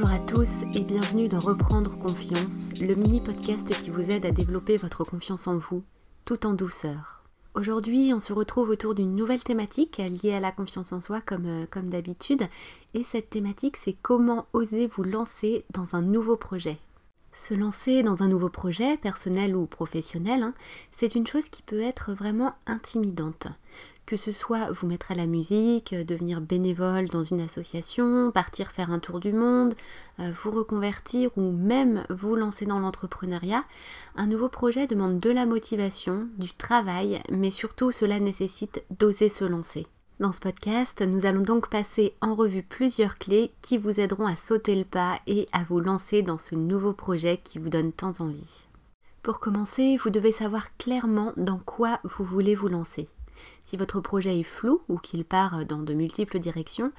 Bonjour à tous et bienvenue dans Reprendre Confiance, le mini podcast qui vous aide à développer votre confiance en vous, tout en douceur. Aujourd'hui, on se retrouve autour d'une nouvelle thématique liée à la confiance en soi comme, euh, d'habitude, et cette thématique c'est comment oser vous lancer dans un nouveau projet. Se lancer dans un nouveau projet, personnel ou professionnel, hein, c'est une chose qui peut être vraiment intimidante que ce soit vous mettre à la musique, euh, devenir bénévole dans une association, partir faire un tour du monde, euh, vous reconvertir ou même vous lancer dans l'entrepreneuriat, un nouveau projet demande de la motivation, du travail, mais surtout cela nécessite d'oser se lancer. Dans ce podcast, nous allons donc passer en revue plusieurs clés qui vous aideront à sauter le pas et à vous lancer dans ce nouveau projet qui vous donne tant envie. Pour commencer, vous devez savoir clairement dans quoi vous voulez vous lancer. Si votre projet est flou ou qu'il part dans de multiples directions,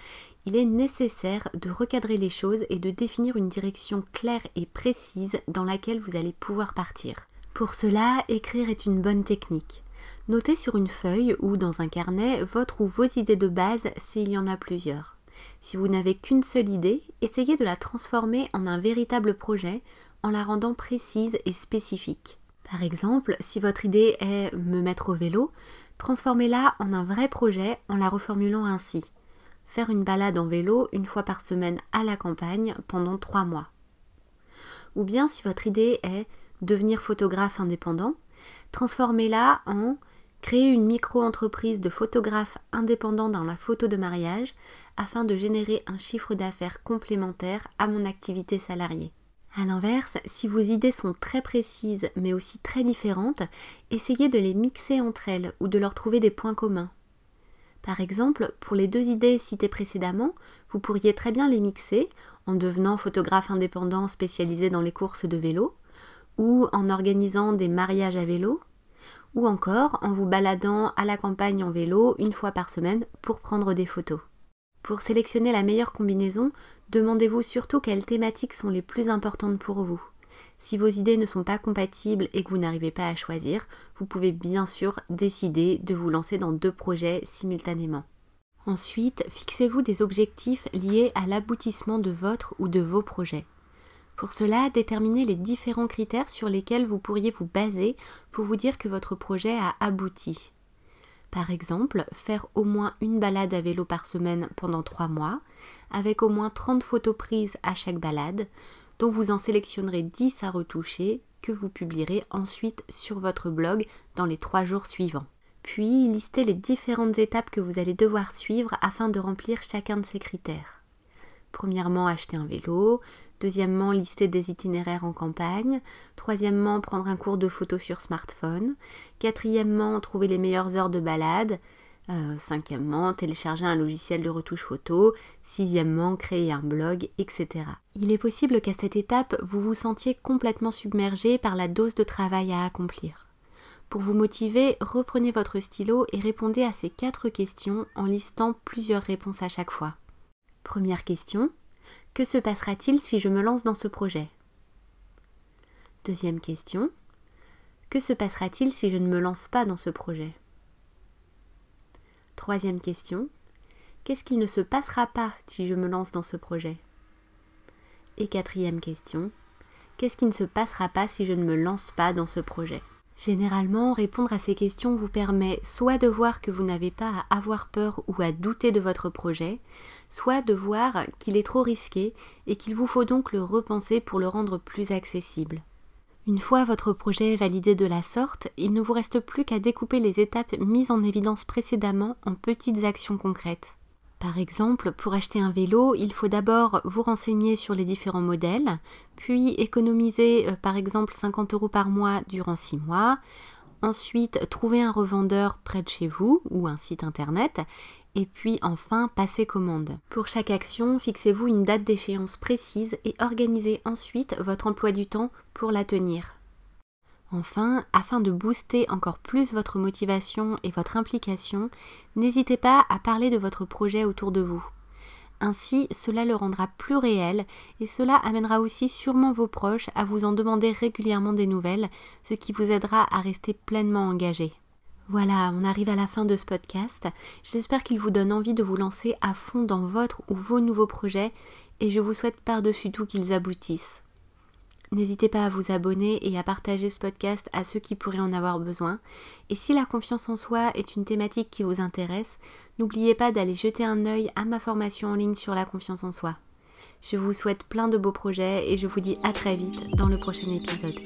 il est nécessaire de recadrer les choses et de définir une direction claire et précise dans laquelle vous allez pouvoir partir. Pour cela, écrire est une bonne technique. Notez sur une feuille ou dans un carnet votre ou vos idées de base s'il y en a plusieurs. Si vous n'avez qu'une seule idée, essayez de la transformer en un véritable projet en la rendant précise et spécifique. Par exemple, si votre idée est me mettre au vélo, Transformez-la en un vrai projet en la reformulant ainsi. Faire une balade en vélo une fois par semaine à la campagne pendant trois mois. Ou bien si votre idée est devenir photographe indépendant, transformez-la en créer une micro-entreprise de photographe indépendant dans la photo de mariage afin de générer un chiffre d'affaires complémentaire à mon activité salariée. A l'inverse, si vos idées sont très précises mais aussi très différentes, essayez de les mixer entre elles ou de leur trouver des points communs. Par exemple, pour les deux idées citées précédemment, vous pourriez très bien les mixer en devenant photographe indépendant spécialisé dans les courses de vélo, ou en organisant des mariages à vélo, ou encore en vous baladant à la campagne en vélo une fois par semaine pour prendre des photos. Pour sélectionner la meilleure combinaison, demandez-vous surtout quelles thématiques sont les plus importantes pour vous. Si vos idées ne sont pas compatibles et que vous n'arrivez pas à choisir, vous pouvez bien sûr décider de vous lancer dans deux projets simultanément. Ensuite, fixez-vous des objectifs liés à l'aboutissement de votre ou de vos projets. Pour cela, déterminez les différents critères sur lesquels vous pourriez vous baser pour vous dire que votre projet a abouti. Par exemple, faire au moins une balade à vélo par semaine pendant 3 mois, avec au moins 30 photos prises à chaque balade, dont vous en sélectionnerez 10 à retoucher, que vous publierez ensuite sur votre blog dans les 3 jours suivants. Puis, listez les différentes étapes que vous allez devoir suivre afin de remplir chacun de ces critères. Premièrement, acheter un vélo. Deuxièmement, lister des itinéraires en campagne. Troisièmement, prendre un cours de photo sur smartphone. Quatrièmement, trouver les meilleures heures de balade. Euh, cinquièmement, télécharger un logiciel de retouche photo. Sixièmement, créer un blog, etc. Il est possible qu'à cette étape, vous vous sentiez complètement submergé par la dose de travail à accomplir. Pour vous motiver, reprenez votre stylo et répondez à ces quatre questions en listant plusieurs réponses à chaque fois. Première question. Que se passera-t-il si je me lance dans ce projet? Deuxième question. Que se passera-t-il si je ne me lance pas dans ce projet? Troisième question. Qu'est-ce qu'il ne se passera pas si je me lance dans ce projet? Et quatrième question. Qu'est-ce qui ne se passera pas si je ne me lance pas dans ce projet? Généralement, répondre à ces questions vous permet soit de voir que vous n'avez pas à avoir peur ou à douter de votre projet, soit de voir qu'il est trop risqué et qu'il vous faut donc le repenser pour le rendre plus accessible. Une fois votre projet validé de la sorte, il ne vous reste plus qu'à découper les étapes mises en évidence précédemment en petites actions concrètes. Par exemple, pour acheter un vélo, il faut d'abord vous renseigner sur les différents modèles, puis économiser euh, par exemple 50 euros par mois durant 6 mois, ensuite trouver un revendeur près de chez vous ou un site internet, et puis enfin passer commande. Pour chaque action, fixez-vous une date d'échéance précise et organisez ensuite votre emploi du temps pour la tenir. Enfin, afin de booster encore plus votre motivation et votre implication, n'hésitez pas à parler de votre projet autour de vous. Ainsi, cela le rendra plus réel et cela amènera aussi sûrement vos proches à vous en demander régulièrement des nouvelles, ce qui vous aidera à rester pleinement engagé. Voilà, on arrive à la fin de ce podcast. J'espère qu'il vous donne envie de vous lancer à fond dans votre ou vos nouveaux projets et je vous souhaite par-dessus tout qu'ils aboutissent. N'hésitez pas à vous abonner et à partager ce podcast à ceux qui pourraient en avoir besoin. Et si la confiance en soi est une thématique qui vous intéresse, n'oubliez pas d'aller jeter un œil à ma formation en ligne sur la confiance en soi. Je vous souhaite plein de beaux projets et je vous dis à très vite dans le prochain épisode.